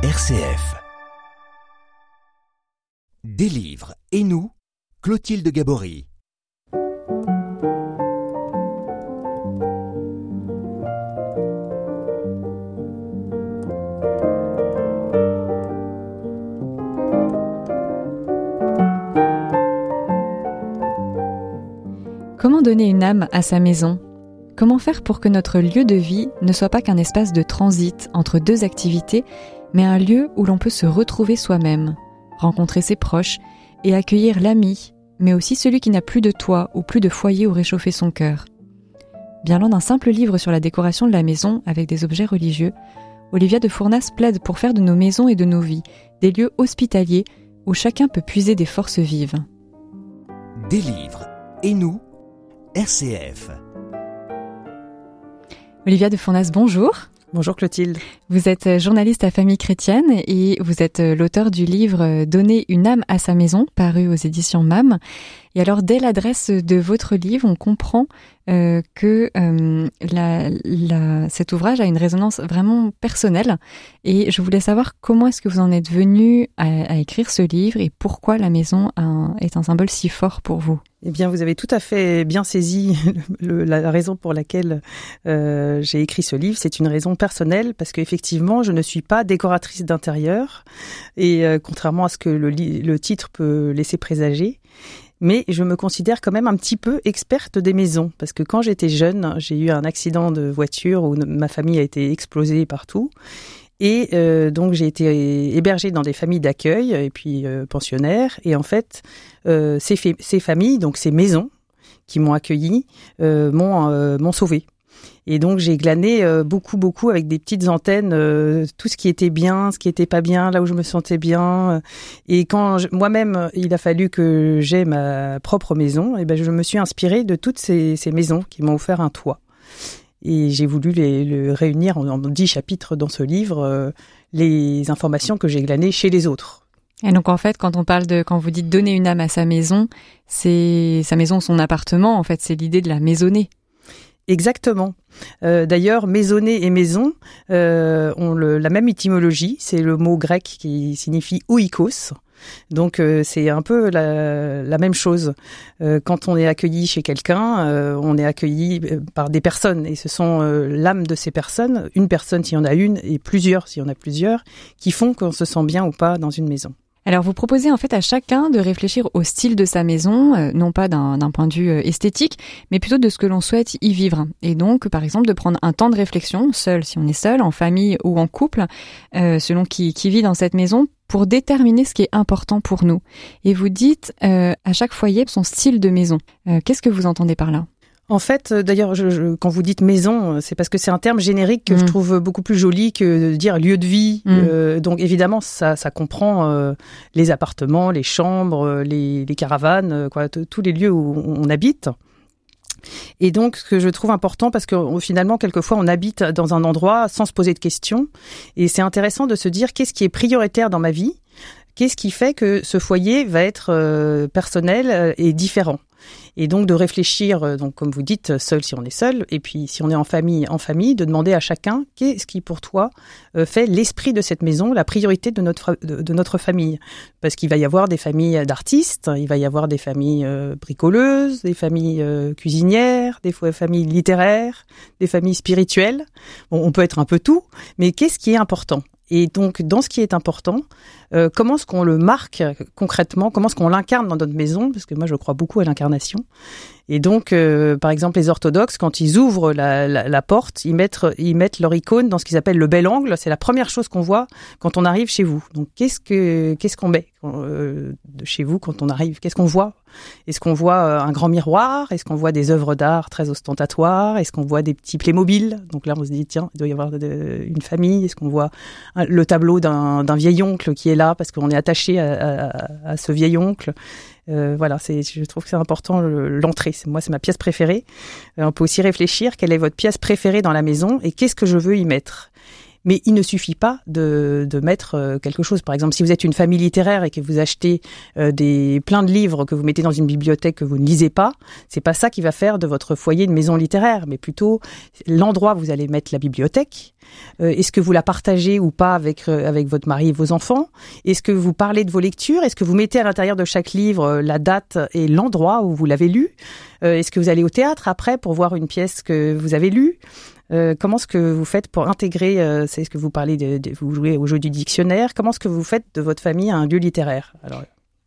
RCF. Des livres et nous, Clotilde Gabory. Comment donner une âme à sa maison? Comment faire pour que notre lieu de vie ne soit pas qu'un espace de transit entre deux activités, mais un lieu où l'on peut se retrouver soi-même, rencontrer ses proches et accueillir l'ami, mais aussi celui qui n'a plus de toit ou plus de foyer où réchauffer son cœur Bien loin d'un simple livre sur la décoration de la maison avec des objets religieux, Olivia de Fournas plaide pour faire de nos maisons et de nos vies des lieux hospitaliers où chacun peut puiser des forces vives. Des livres et nous, RCF. Olivia de Fournas, bonjour. Bonjour Clotilde. Vous êtes journaliste à Famille Chrétienne et vous êtes l'auteur du livre Donner une âme à sa maison, paru aux éditions MAM. Et alors, dès l'adresse de votre livre, on comprend euh, que euh, cet ouvrage a une résonance vraiment personnelle. Et je voulais savoir comment est-ce que vous en êtes venu à, écrire ce livre et pourquoi la maison est un symbole si fort pour vous? Eh bien, vous avez tout à fait bien saisi la raison pour laquelle euh, j'ai écrit ce livre. C'est une raison personnelle parce qu'effectivement, je ne suis pas décoratrice d'intérieur et contrairement à ce que le titre peut laisser présager, mais je me considère quand même un petit peu experte des maisons parce que quand j'étais jeune, j'ai eu un accident de voiture où ma famille a été explosée partout et euh, donc j'ai été hébergée dans des familles d'accueil et puis euh, pensionnaires. Et en fait, euh, ces, ces, familles, donc ces maisons qui m'ont accueilli, m'ont euh, m'ont sauvée. Et donc j'ai glané euh, beaucoup beaucoup avec des petites antennes tout ce qui était bien, ce qui était pas bien, là où je me sentais bien. Et quand moi-même il a fallu que j'aie ma propre maison, et ben je me suis inspirée de toutes ces, maisons qui m'ont offert un toit. Et j'ai voulu les, les, réunir en dix chapitres dans ce livre, euh, les informations que j'ai glanées chez les autres. Et donc en fait, quand on parle de, quand vous dites donner une âme à sa maison, c'est sa maison, son appartement. En fait, c'est l'idée de la maisonner. Exactement. Euh, D'ailleurs, maisonner et maison euh, ont le, la même étymologie. C'est le mot grec qui signifie oikos. Donc euh, c'est un peu la, la même chose. Euh, quand on est accueilli chez quelqu'un, euh, on est accueilli euh, par des personnes et ce sont l'âme de ces personnes, une personne s'il y en a une et plusieurs s'il y en a plusieurs, qui font qu'on se sent bien ou pas dans une maison. Alors vous proposez en fait à chacun de réfléchir au style de sa maison, euh, non pas d'un point de vue euh, esthétique, mais plutôt de ce que l'on souhaite y vivre. Et donc par exemple de prendre un temps de réflexion, seul si on est seul, en famille ou en couple, euh, selon qui, vit dans cette maison, pour déterminer ce qui est important pour nous. Et vous dites à chaque foyer son style de maison. Qu'est-ce que vous entendez par là? En fait, d'ailleurs, je, je, quand vous dites maison, c'est parce que c'est un terme générique que mmh. je trouve beaucoup plus joli que de dire lieu de vie. Mmh. Euh, donc évidemment, ça, ça comprend euh, les appartements, les chambres, les, les caravanes, quoi, tous les lieux où on habite. Et donc, ce que je trouve important, parce que finalement, quelquefois, on habite dans un endroit sans se poser de questions. Et c'est intéressant de se dire qu'est-ce qui est prioritaire dans ma vie? Qu'est-ce qui fait que ce foyer va être euh, personnel et différent? Et donc de réfléchir, euh, donc comme vous dites, seul si on est seul, et puis si on est en famille, en famille, de demander à chacun qu'est-ce qui pour toi euh, fait l'esprit de cette maison, la priorité de notre de, notre famille, parce qu'il va y avoir des familles d'artistes, il va y avoir des familles euh, bricoleuses, des familles cuisinières, des familles littéraires, des familles spirituelles. Bon, on peut être un peu tout, mais qu'est-ce qui est important? Et donc, dans ce qui est important, euh, comment est-ce qu'on le marque concrètement Comment est-ce qu'on l'incarne dans notre maison Parce que moi, je crois beaucoup à l'incarnation. Et donc, euh, par exemple, les orthodoxes, quand ils ouvrent la, porte, ils mettent, ils mettent leur icône dans ce qu'ils appellent le bel angle. C'est la première chose qu'on voit quand on arrive chez vous. Donc, qu'est-ce que qu'est-ce qu'on met euh, de chez vous quand on arrive? Qu'est-ce qu'on voit? Est-ce qu'on voit euh, un grand miroir? Est-ce qu'on voit des œuvres d'art très ostentatoires? Est-ce qu'on voit des petits Playmobil? Donc là, on se dit tiens, il doit y avoir une famille. Est-ce qu'on voit le tableau d'un vieil oncle qui est là parce qu'on est attaché à ce vieil oncle? Euh, voilà, c'est, je trouve que c'est important l'entrée. Moi, c'est ma pièce préférée. Euh, on peut aussi réfléchir quelle est votre pièce préférée dans la maison et qu'est-ce que je veux y mettre? Mais il ne suffit pas de, de mettre euh, quelque chose. Par exemple, si vous êtes une famille littéraire et que vous achetez euh, des plein de livres que vous mettez dans une bibliothèque que vous ne lisez pas, c'est pas ça qui va faire de votre foyer une maison littéraire, mais plutôt l'endroit où vous allez mettre la bibliothèque. Euh, Est-ce que vous la partagez ou pas avec avec votre mari et vos enfants? Est-ce que vous parlez de vos lectures? Est-ce que vous mettez à l'intérieur de chaque livre la date et l'endroit où vous l'avez lu? Est-ce que vous allez au théâtre après pour voir une pièce que vous avez lue? Euh, comment est-ce que vous faites pour intégrer, euh, c'est ce que vous parlez, de, vous jouez au jeu du dictionnaire, comment est-ce que vous faites de votre famille un lieu littéraire?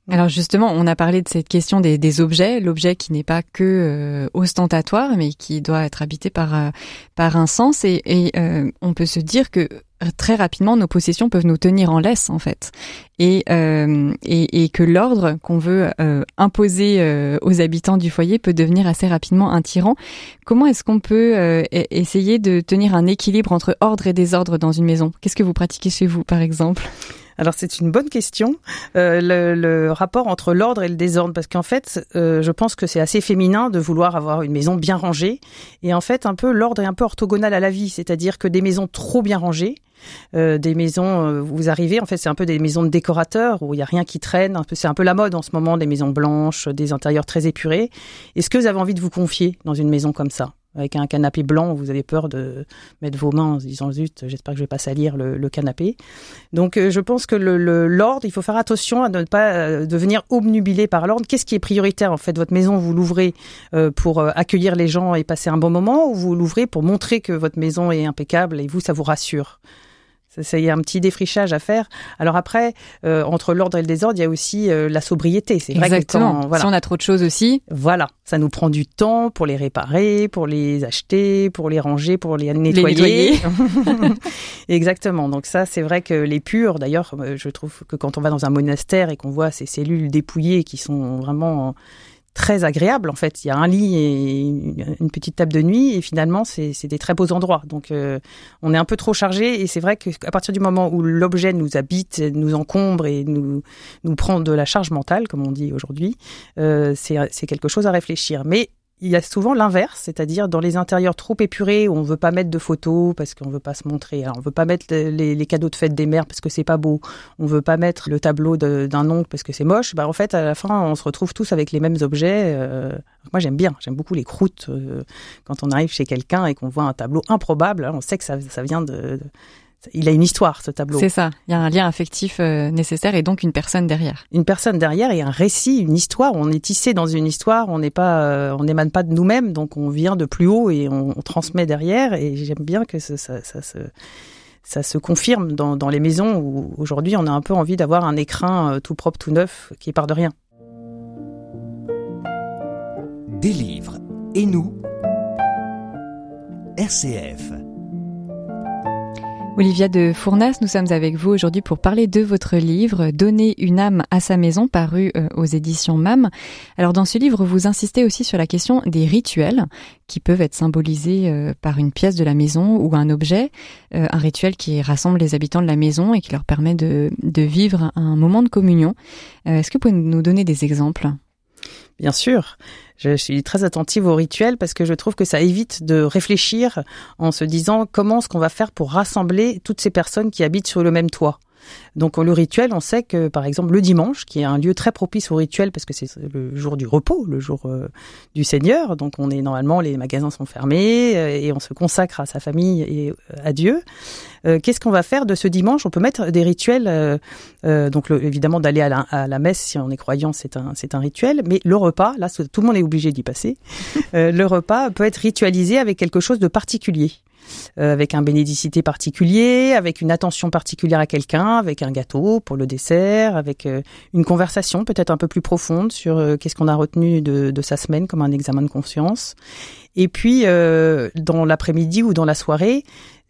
Alors, justement, on a parlé de cette question des, objets, l'objet qui n'est pas que euh, ostentatoire, mais qui doit être habité par euh, par un sens. Et, euh, on peut se dire que euh, très rapidement, nos possessions peuvent nous tenir en laisse, en fait, et euh, et, et que l'ordre qu'on veut euh, imposer euh, aux habitants du foyer peut devenir assez rapidement un tyran. Comment est-ce qu'on peut euh, e- essayer de tenir un équilibre entre ordre et désordre dans une maison? Qu'est-ce que vous pratiquez chez vous, par exemple? Alors c'est une bonne question, euh, le, rapport entre l'ordre et le désordre, parce qu'en fait, euh, je pense que c'est assez féminin de vouloir avoir une maison bien rangée, et en fait, un peu l'ordre est un peu orthogonal à la vie, c'est-à-dire que des maisons trop bien rangées, euh, des maisons, euh, vous arrivez, en fait, c'est un peu des maisons de décorateurs où il y a rien qui traîne, c'est un peu la mode en ce moment, des maisons blanches, des intérieurs très épurés. Est-ce que vous avez envie de vous confier dans une maison comme ça? Avec un canapé blanc, vous avez peur de mettre vos mains en disant zut, j'espère que je vais pas salir le, le canapé. Donc euh, je pense que le l'ordre, il faut faire attention à ne pas euh, devenir obnubilé par l'ordre. Qu'est-ce qui est prioritaire en fait? Votre maison, vous l'ouvrez euh, pour accueillir les gens et passer un bon moment, ou vous l'ouvrez pour montrer que votre maison est impeccable et vous, ça vous rassure? Il y a un petit défrichage à faire. Alors après, euh, entre l'ordre et le désordre, il y a aussi euh, la sobriété. C'est vrai que Exactement. quand, voilà, Si on a trop de choses aussi, voilà, ça nous prend du temps pour les réparer, pour les acheter, pour les ranger, pour les nettoyer. Exactement. Donc ça, c'est vrai que les purs, d'ailleurs, euh, je trouve que quand on va dans un monastère et qu'on voit ces cellules dépouillées qui sont vraiment très agréables, en fait, il y a un lit et une petite table de nuit et finalement, c'est des très beaux endroits. Donc euh, on est un peu trop chargé et c'est vrai qu'à partir du moment où l'objet nous habite, nous encombre et nous nous prend de la charge mentale, comme on dit aujourd'hui, euh, c'est quelque chose à réfléchir. Mais il y a souvent l'inverse, c'est-à-dire dans les intérieurs trop épurés on veut pas mettre de photos parce qu'on veut pas se montrer. Alors on veut pas mettre les, cadeaux de fête des mères parce que c'est pas beau. On veut pas mettre le tableau d'un oncle parce que c'est moche. Bah en fait à la fin on se retrouve tous avec les mêmes objets. Euh, moi j'aime bien, j'aime beaucoup les croûtes euh, quand on arrive chez quelqu'un et qu'on voit un tableau improbable. hein, on sait que ça, vient de- il a une histoire ce tableau. c'est ça. Il y a un lien affectif euh, nécessaire et donc une personne derrière. une personne derrière et un récit, une histoire. On est tissé dans une histoire, on n'est pas, euh, on n'émane pas de nous-mêmes, donc on vient de plus haut et on, on transmet derrière. Et j'aime bien que ça, ça, ça se ça se confirme dans, dans les maisons où aujourd'hui on a un peu envie d'avoir un écrin euh, tout propre, tout neuf, qui part de rien. Des livres et nous? RCF. Olivia de Fournas, nous sommes avec vous aujourd'hui pour parler de votre livre Donner une âme à sa maison, paru euh, aux éditions MAM. Alors dans ce livre, vous insistez aussi sur la question des rituels qui peuvent être symbolisés euh, par une pièce de la maison ou un objet, euh, un rituel qui rassemble les habitants de la maison et qui leur permet de, vivre un moment de communion. Est-ce que vous pouvez nous donner des exemples? Bien sûr, je suis très attentive aux rituels parce que je trouve que ça évite de réfléchir en se disant comment est-ce qu'on va faire pour rassembler toutes ces personnes qui habitent sur le même toit. Donc le rituel, on sait que par exemple le dimanche, qui est un lieu très propice au rituel parce que c'est le jour du repos, le jour euh, du Seigneur, donc on est normalement les magasins sont fermés euh, et on se consacre à sa famille et euh, à Dieu. Qu'est-ce qu'on va faire de ce dimanche? On peut mettre des rituels, donc évidemment d'aller à la, à la messe si on est croyant, c'est un c'est un rituel, mais le repas, là tout le monde est obligé d'y passer. Le repas peut être ritualisé avec quelque chose de particulier euh, avec un bénédicité particulier, avec une attention particulière à quelqu'un, avec un gâteau pour le dessert, avec euh, une conversation peut-être un peu plus profonde sur euh, qu'est-ce qu'on a retenu de, de sa semaine comme un examen de conscience. Et puis euh, dans l'après-midi ou dans la soirée,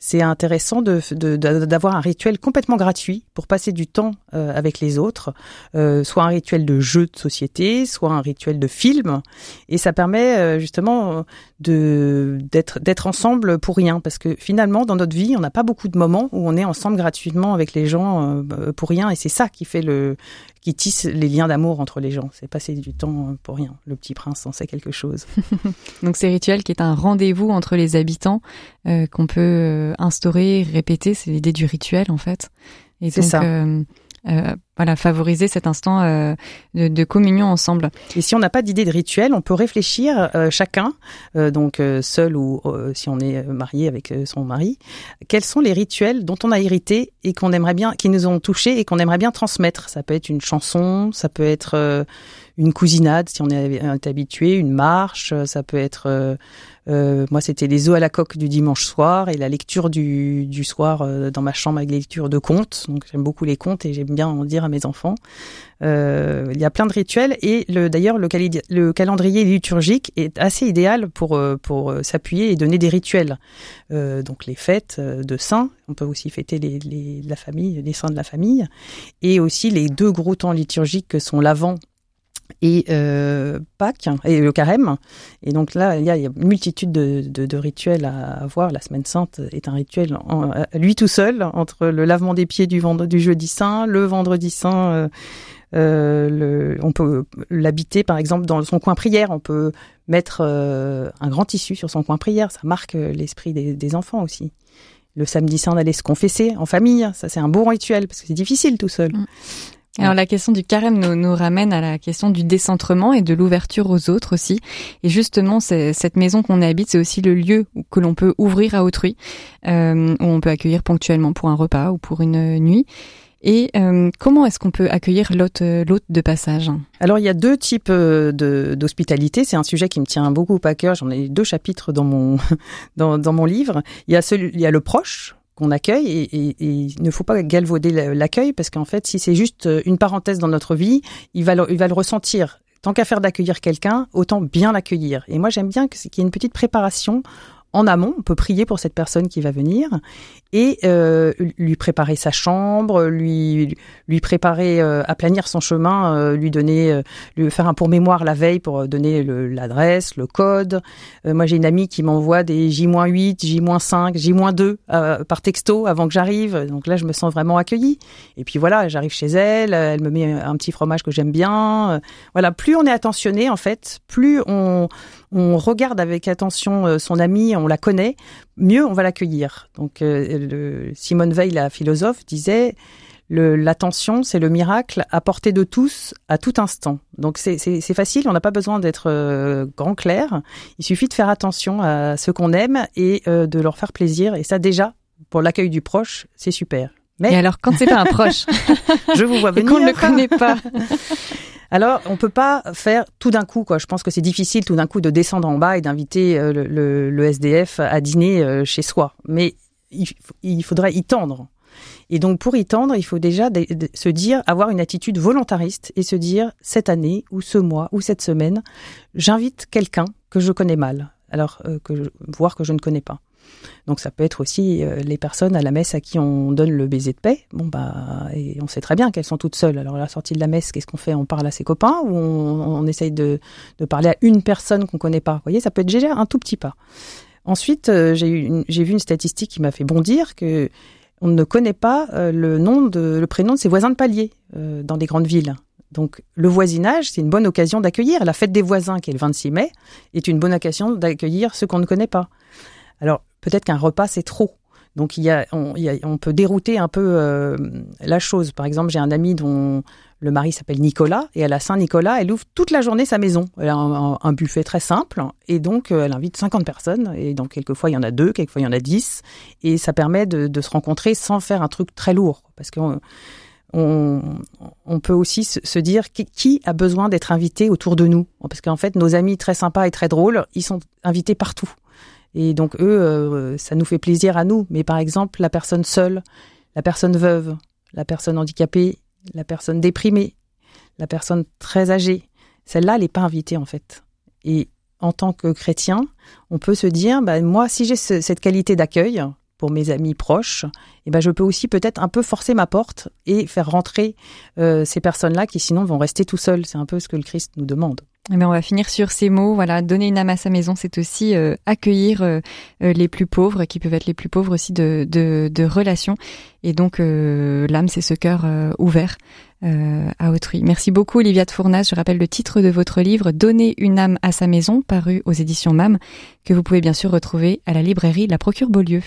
c'est intéressant de- de- de- d'avoir un rituel complètement gratuit pour passer du temps euh, avec les autres, euh, soit un rituel de jeu de société, soit un rituel de film, et ça permet euh, justement de d'être d'être ensemble pour rien, parce que finalement dans notre vie, on n'a pas beaucoup de moments où on est ensemble gratuitement avec les gens euh, pour rien, et c'est ça qui fait le qui tisse les liens d'amour entre les gens. C'est passer du temps pour rien. Le petit prince en sait quelque chose. donc ces rituels qui est un rendez-vous entre les habitants euh, qu'on peut euh, instaurer, répéter, c'est l'idée du rituel en fait. Et c'est ça. Euh, euh, voilà, favoriser cet instant euh, de, de, communion ensemble. Et si on n'a pas d'idée de rituel, on peut réfléchir euh, chacun, donc seul ou si on est marié avec son mari, quels sont les rituels dont on a hérité et qu'on aimerait bien, qui nous ont touchés et qu'on aimerait bien transmettre? Ça peut être une chanson, ça peut être une cousinade si on est habitué, une marche, ça peut être euh, moi, c'était les œufs à la coque du dimanche soir et la lecture du, soir euh, dans ma chambre avec les lectures de contes. Donc, j'aime beaucoup les contes et j'aime bien en dire à mes enfants. Euh, il y a plein de rituels et le, d'ailleurs, le, le, calendrier liturgique est assez idéal pour, pour s'appuyer et donner des rituels. donc, les fêtes de saints. On peut aussi fêter les, la famille, les saints de la famille. Et aussi les deux gros temps liturgiques que sont l'Avent et euh, Pâques et le carême. Et donc là, il y a, une multitude de, rituels à voir. La Semaine Sainte est un rituel lui tout seul, entre le lavement des pieds du, jeudi saint, le vendredi saint. Euh, euh, on peut l'habiter par exemple dans son coin prière. On peut mettre un grand tissu sur son coin prière. Ça marque l'esprit des, des enfants aussi. Le samedi saint d'aller se confesser en famille, ça c'est un beau rituel parce que c'est difficile tout seul. Mm. Alors la question du carême nous, nous, ramène à la question du décentrement et de l'ouverture aux autres aussi. Et justement, cette maison qu'on habite, c'est aussi le lieu que l'on peut ouvrir à autrui, euh, où on peut accueillir ponctuellement pour un repas ou pour une nuit. Et euh, comment est-ce qu'on peut accueillir l'hôte, l'hôte de passage? Alors il y a deux types euh, de, d'hospitalité. C'est un sujet qui me tient beaucoup à cœur. J'en ai deux chapitres dans mon dans, dans mon livre. Il y a celui, il y a le proche qu'on accueille et, il ne faut pas galvauder l'accueil parce qu'en fait, si c'est juste euh, une parenthèse dans notre vie, il va le, il va le ressentir. Tant qu'à faire d'accueillir quelqu'un, autant bien l'accueillir. Et moi, j'aime bien qu'il y ait une petite préparation en amont, on peut prier pour cette personne qui va venir et euh, lui préparer sa chambre, lui lui préparer euh, à planir son chemin, euh, lui donner, euh, lui faire un pour mémoire la veille pour donner l'adresse, le, code. moi, j'ai une amie qui m'envoie des J-8, J-5, J-2 par texto avant que j'arrive. Donc là, je me sens vraiment accueillie. Et puis voilà, j'arrive chez elle, elle me met un petit fromage que j'aime bien. voilà, plus on est attentionné en fait, plus on on regarde avec attention euh, son ami, on la connaît, mieux on va l'accueillir. Donc euh, Simone Veil, la philosophe, disait l'attention, c'est le miracle à portée de tous à tout instant. Donc c'est facile, on n'a pas besoin d'être euh, grand clair. Il suffit de faire attention à ceux qu'on aime et de leur faire plaisir. Et ça déjà, pour l'accueil du proche, c'est super. Mais alors quand c'est pas un proche, je vous vois venir, qu'on ne le connaît pas. Alors, on peut pas faire tout d'un coup, quoi. Je pense que c'est difficile tout d'un coup de descendre en bas et d'inviter euh, le, SDF à dîner euh, chez soi. Mais il, faudrait y tendre. Et donc, pour y tendre, il faut déjà se dire, avoir une attitude volontariste et se dire, cette année, ou ce mois, ou cette semaine, j'invite quelqu'un que je connais mal. Alors, euh, que voir que je ne connais pas. Donc ça peut être aussi euh, les personnes à la messe à qui on donne le baiser de paix. Bon bah et on sait très bien qu'elles sont toutes seules. Alors à la sortie de la messe, qu'est-ce qu'on fait? On parle à ses copains ou on, essaye de, parler à une personne qu'on connaît pas? Vous voyez, ça peut être déjà un tout petit pas. Ensuite, euh, j'ai vu une statistique qui m'a fait bondir que on ne connaît pas euh, le nom de le prénom de ses voisins de palier dans des grandes villes. Donc le voisinage, c'est une bonne occasion d'accueillir. La fête des voisins, qui est le 26 mai, est une bonne occasion d'accueillir ceux qu'on ne connaît pas. Alors peut-être qu'un repas c'est trop. Donc il y a, on, il y a, on peut dérouter un peu euh, la chose. Par exemple, j'ai un ami dont le mari s'appelle Nicolas et à la Saint-Nicolas, elle ouvre toute la journée sa maison. Elle a un, buffet très simple et donc euh, elle invite 50 personnes et donc quelquefois il y en a deux, quelquefois il y en a 10 et ça permet de, de se rencontrer sans faire un truc très lourd parce qu'on on, on, peut aussi se dire qui, qui a besoin d'être invité autour de nous parce qu'en fait nos amis très sympas et très drôles, ils sont invités partout. Et donc eux, euh, ça nous fait plaisir à nous. Mais par exemple, la personne seule, la personne veuve, la personne handicapée, la personne déprimée, la personne très âgée, celle-là, elle n'est pas invitée en fait. Et en tant que chrétien, on peut se dire, bah, moi, si j'ai cette qualité d'accueil, pour mes amis proches, eh ben je peux aussi peut-être un peu forcer ma porte et faire rentrer euh, ces personnes-là qui sinon vont rester tout seuls. C'est un peu ce que le Christ nous demande. Eh ben, on va finir sur ces mots. Voilà, donner une âme à sa maison, c'est aussi euh, accueillir euh, les plus pauvres, qui peuvent être les plus pauvres aussi de, relations. Et donc, l'âme, c'est ce cœur ouvert à autrui. Merci beaucoup, Olivia de Fournas. Je rappelle le titre de votre livre, Donner une âme à sa maison, paru aux éditions MAM, que vous pouvez bien sûr retrouver à la librairie La Procure Beaulieu.